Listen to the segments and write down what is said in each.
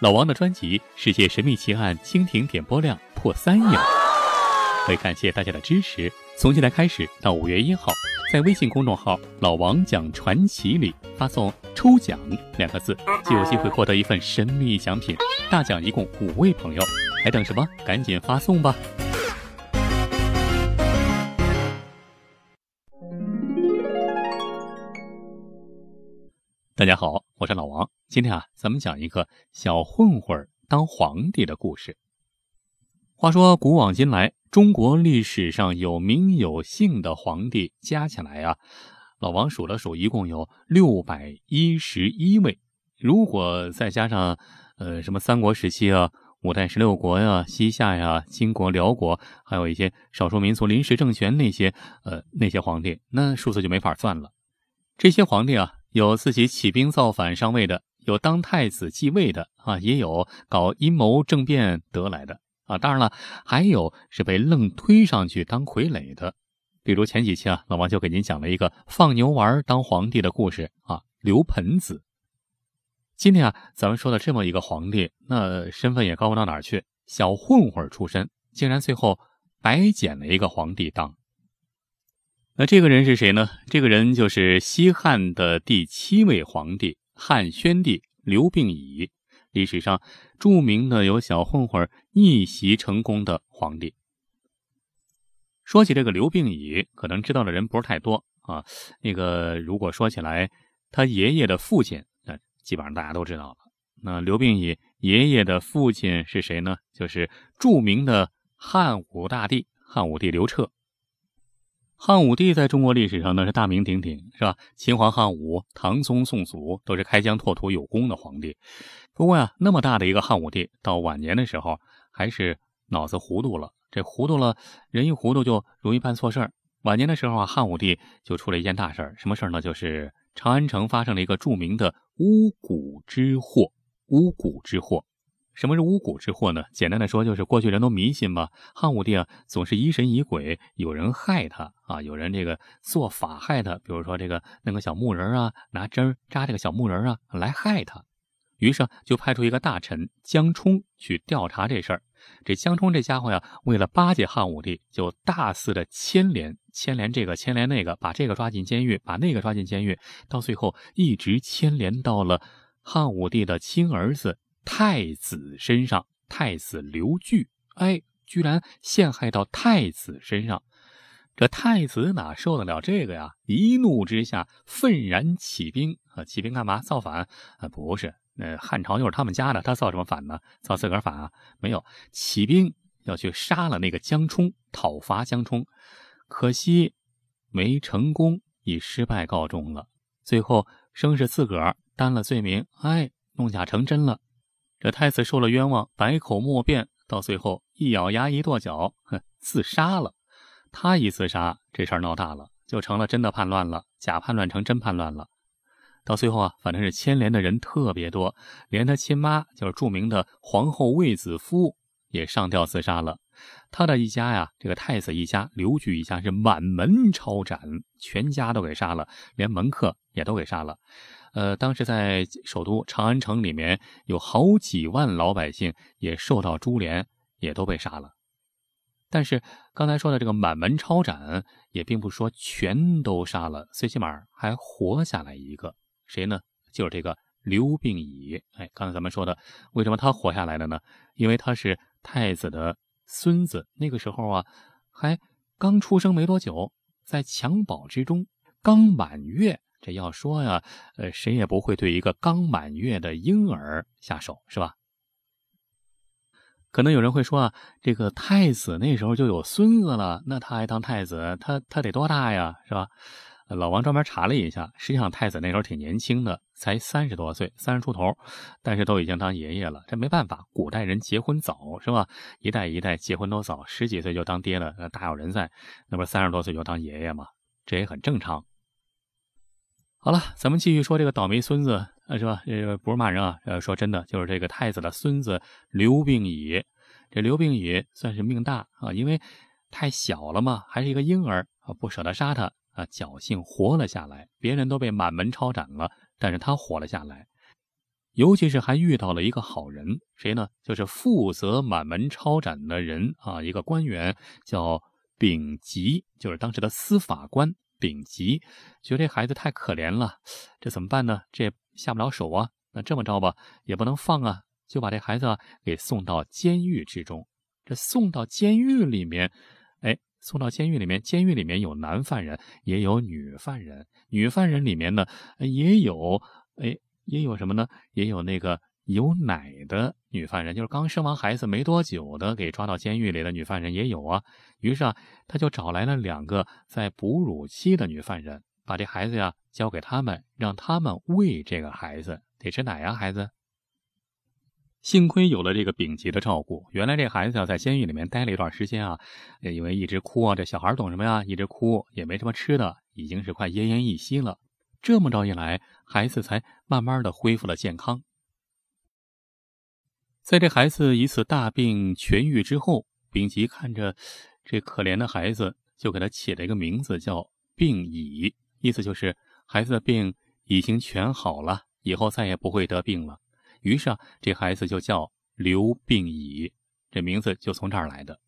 老王的专辑《世界神秘奇案》蜻蜓点播量破三亿了，为感谢大家的支持，从现在开始到五月一号，在微信公众号“老王讲传奇”里发送“抽奖”两个字，就有机会获得一份神秘奖品。大奖一共五位朋友，还等什么？赶紧发送吧！大家好，我是老王。今天啊，咱们讲一个小混混当皇帝的故事。话说古往今来，中国历史上有名有姓的皇帝加起来啊，老王数了数，一共有六百一十一位。如果再加上呃什么三国时期啊、五代十六国呀、西夏呀、金国、辽国，还有一些少数民族临时政权那些呃那些皇帝，那数字就没法算了。这些皇帝啊。有自己起兵造反上位的，有当太子继位的啊，也有搞阴谋政变得来的啊。当然了，还有是被愣推上去当傀儡的。比如前几期啊，老王就给您讲了一个放牛娃当皇帝的故事啊，刘盆子。今天啊，咱们说的这么一个皇帝，那身份也高不到哪儿去，小混混出身，竟然最后白捡了一个皇帝当。那这个人是谁呢？这个人就是西汉的第七位皇帝汉宣帝刘病已，历史上著名的有小混混逆袭成功的皇帝。说起这个刘病已，可能知道的人不是太多啊。那个如果说起来，他爷爷的父亲，那基本上大家都知道了。那刘病已爷爷的父亲是谁呢？就是著名的汉武大帝汉武帝刘彻。汉武帝在中国历史上那是大名鼎鼎，是吧？秦皇汉武、唐宗宋祖都是开疆拓土有功的皇帝。不过呀，那么大的一个汉武帝，到晚年的时候还是脑子糊涂了。这糊涂了，人一糊涂就容易办错事儿。晚年的时候啊，汉武帝就出了一件大事儿，什么事儿呢？就是长安城发生了一个著名的巫蛊之祸。巫蛊之祸。什么是巫蛊之祸呢？简单的说，就是过去人都迷信嘛。汉武帝啊，总是疑神疑鬼，有人害他啊，有人这个做法害他，比如说这个弄个小木人啊，拿针扎这个小木人啊来害他。于是就派出一个大臣江充去调查这事儿。这江充这家伙呀，为了巴结汉武帝，就大肆的牵连，牵连这个，牵连那个，把这个抓进监狱，把那个抓进监狱，到最后一直牵连到了汉武帝的亲儿子。太子身上，太子刘据，哎，居然陷害到太子身上，这太子哪受得了这个呀？一怒之下，愤然起兵啊！起兵干嘛？造反啊？不是，那汉朝又是他们家的，他造什么反呢？造自个儿反啊？没有，起兵要去杀了那个江充，讨伐江充，可惜没成功，以失败告终了。最后生是自个儿担了罪名，哎，弄假成真了。这太子受了冤枉，百口莫辩，到最后一咬牙一跺脚，哼，自杀了。他一自杀，这事儿闹大了，就成了真的叛乱了，假叛乱成真叛乱了。到最后啊，反正是牵连的人特别多，连他亲妈就是著名的皇后卫子夫也上吊自杀了。他的一家呀，这个太子一家、刘据一家是满门抄斩，全家都给杀了，连门客也都给杀了。呃，当时在首都长安城里面，有好几万老百姓也受到株连，也都被杀了。但是刚才说的这个满门抄斩，也并不说全都杀了，最起码还活下来一个，谁呢？就是这个刘病已。哎，刚才咱们说的，为什么他活下来了呢？因为他是太子的孙子，那个时候啊，还刚出生没多久，在襁褓之中，刚满月。这要说呀，呃，谁也不会对一个刚满月的婴儿下手，是吧？可能有人会说啊，这个太子那时候就有孙子了，那他还当太子，他他得多大呀，是吧？老王专门查了一下，实际上太子那时候挺年轻的，才三十多岁，三十出头，但是都已经当爷爷了。这没办法，古代人结婚早，是吧？一代一代结婚都早，十几岁就当爹了，大有人在。那不三十多岁就当爷爷吗？这也很正常。好了，咱们继续说这个倒霉孙子，呃，是吧？这个不是骂人啊，呃，说真的，就是这个太子的孙子刘病已。这刘病已算是命大啊，因为太小了嘛，还是一个婴儿啊，不舍得杀他啊，侥幸活了下来。别人都被满门抄斩了，但是他活了下来。尤其是还遇到了一个好人，谁呢？就是负责满门抄斩的人啊，一个官员叫丙吉，就是当时的司法官丙级，觉得这孩子太可怜了，这怎么办呢？这下不了手啊。那这么着吧，也不能放啊，就把这孩子给送到监狱之中。这送到监狱里面，哎，送到监狱里面，监狱里面有男犯人，也有女犯人，女犯人里面呢，也有哎。也有什么呢？也有那个有奶的女犯人，就是刚生完孩子没多久的，给抓到监狱里的女犯人也有啊。于是啊，他就找来了两个在哺乳期的女犯人，把这孩子呀交给他们，让他们喂这个孩子，得吃奶呀，孩子。幸亏有了这个丙级的照顾，原来这孩子要在监狱里面待了一段时间啊，因为一直哭啊，这小孩懂什么呀？一直哭，也没什么吃的，已经是快奄奄一息了。这么着一来，孩子才慢慢的恢复了健康。在这孩子一次大病痊愈之后，丙吉看着这可怜的孩子，就给他起了一个名字，叫病已，意思就是孩子的病已经全好了，以后再也不会得病了。于是啊，这孩子就叫刘病已，这名字就从这儿来的。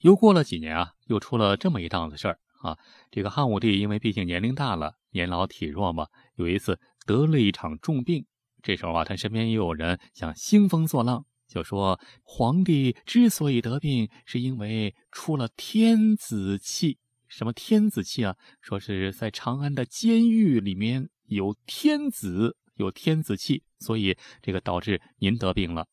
又过了几年啊，又出了这么一档子事儿。啊，这个汉武帝因为毕竟年龄大了，年老体弱嘛，有一次得了一场重病。这时候啊，他身边也有人想兴风作浪，就说皇帝之所以得病，是因为出了天子气。什么天子气啊？说是在长安的监狱里面有天子，有天子气，所以这个导致您得病了。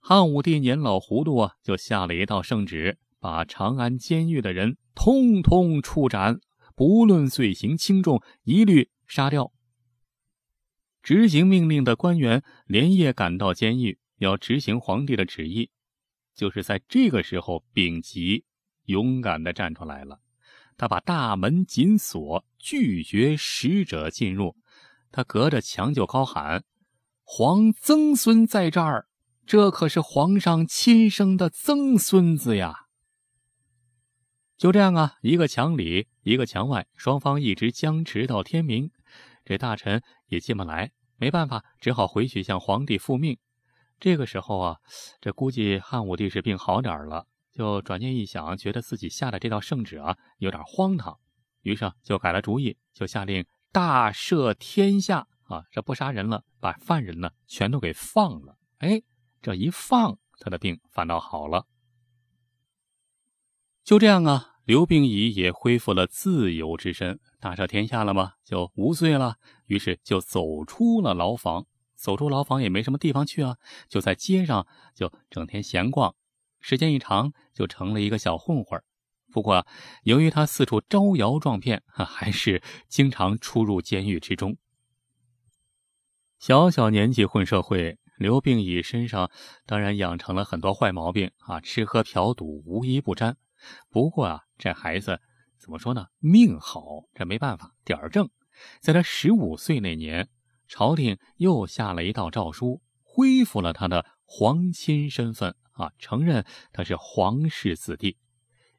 汉武帝年老糊涂啊，就下了一道圣旨。把长安监狱的人通通处斩，不论罪行轻重，一律杀掉。执行命令的官员连夜赶到监狱，要执行皇帝的旨意。就是在这个时候，丙吉勇敢地站出来了。他把大门紧锁，拒绝使者进入。他隔着墙就高喊：“皇曾孙在这儿，这可是皇上亲生的曾孙子呀！”就这样啊，一个墙里，一个墙外，双方一直僵持到天明。这大臣也进不来，没办法，只好回去向皇帝复命。这个时候啊，这估计汉武帝是病好点了，就转念一想，觉得自己下的这道圣旨啊有点荒唐，于是就改了主意，就下令大赦天下啊，这不杀人了，把犯人呢全都给放了。哎，这一放，他的病反倒好了。就这样啊，刘病已也恢复了自由之身，大赦天下了吗？就无罪了。于是就走出了牢房，走出牢房也没什么地方去啊，就在街上就整天闲逛，时间一长就成了一个小混混。不过由于他四处招摇撞骗，还是经常出入监狱之中。小小年纪混社会，刘病已身上当然养成了很多坏毛病啊，吃喝嫖赌无一不沾。不过啊，这孩子怎么说呢？命好，这没办法，点儿正。在他十五岁那年，朝廷又下了一道诏书，恢复了他的皇亲身份啊，承认他是皇室子弟。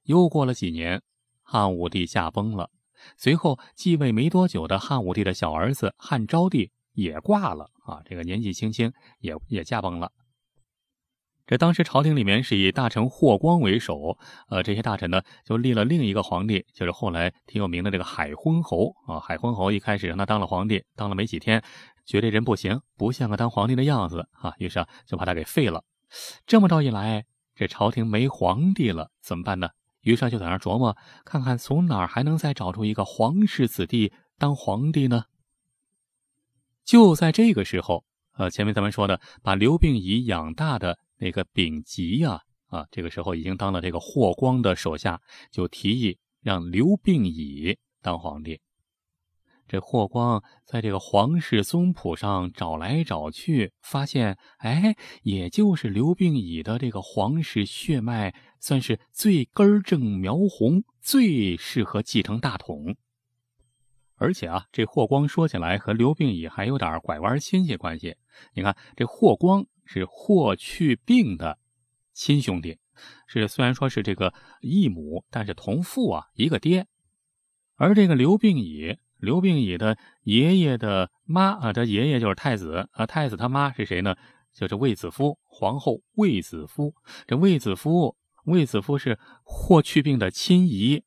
又过了几年，汉武帝驾崩了，随后继位没多久的汉武帝的小儿子汉昭帝也挂了啊，这个年纪轻轻也也驾崩了。这当时朝廷里面是以大臣霍光为首，呃，这些大臣呢就立了另一个皇帝，就是后来挺有名的这个海昏侯啊。海昏侯一开始让他当了皇帝，当了没几天，觉得人不行，不像个当皇帝的样子啊，于是啊就把他给废了。这么着一来，这朝廷没皇帝了，怎么办呢？于是就在那琢磨，看看从哪儿还能再找出一个皇室子弟当皇帝呢？就在这个时候，呃，前面咱们说的，把刘病已养大的。那个丙吉呀，啊，这个时候已经当了这个霍光的手下，就提议让刘病已当皇帝。这霍光在这个皇室宗谱上找来找去，发现，哎，也就是刘病已的这个皇室血脉算是最根正苗红，最适合继承大统。而且啊，这霍光说起来和刘病已还有点拐弯亲戚关系。你看，这霍光。是霍去病的亲兄弟，是虽然说是这个异母，但是同父啊，一个爹。而这个刘病已刘病已的爷爷的妈啊，他爷爷就是太子啊，太子他妈是谁呢？就是卫子夫，皇后卫子夫。这卫子夫，卫子夫是霍去病的亲姨，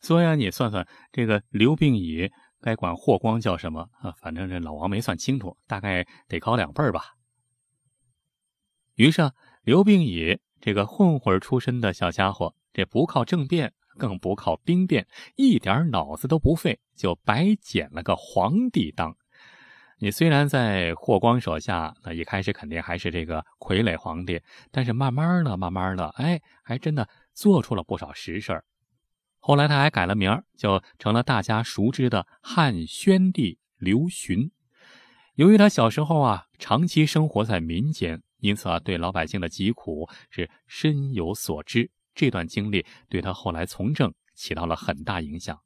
所以啊，你算算这个刘病已该管霍光叫什么啊？反正这老王没算清楚，大概得高两辈儿吧。于是啊，刘病已这个混混出身的小家伙，这不靠政变。更不靠兵变，一点脑子都不费，就白捡了个皇帝当。你虽然在霍光手下，那一开始肯定还是这个傀儡皇帝，但是慢慢的、慢慢的，哎，还真的做出了不少实事后来他还改了名，就成了大家熟知的汉宣帝刘询。由于他小时候啊，长期生活在民间，因此啊，对老百姓的疾苦是深有所知。这段经历对他后来从政起到了很大影响。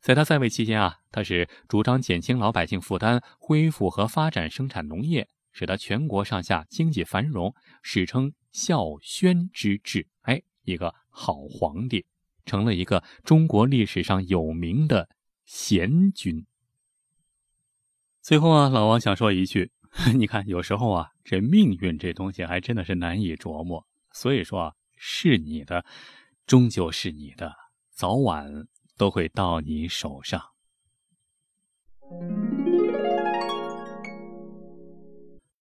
在他在位期间啊，他是主张减轻老百姓负担，恢复和发展生产农业，使得全国上下经济繁荣，史称孝宣之治。哎，一个好皇帝，成了一个中国历史上有名的贤君。最后啊，老王想说一句：你看，有时候啊，这命运这东西还真的是难以琢磨。所以说啊。是你的，终究是你的，早晚都会到你手上。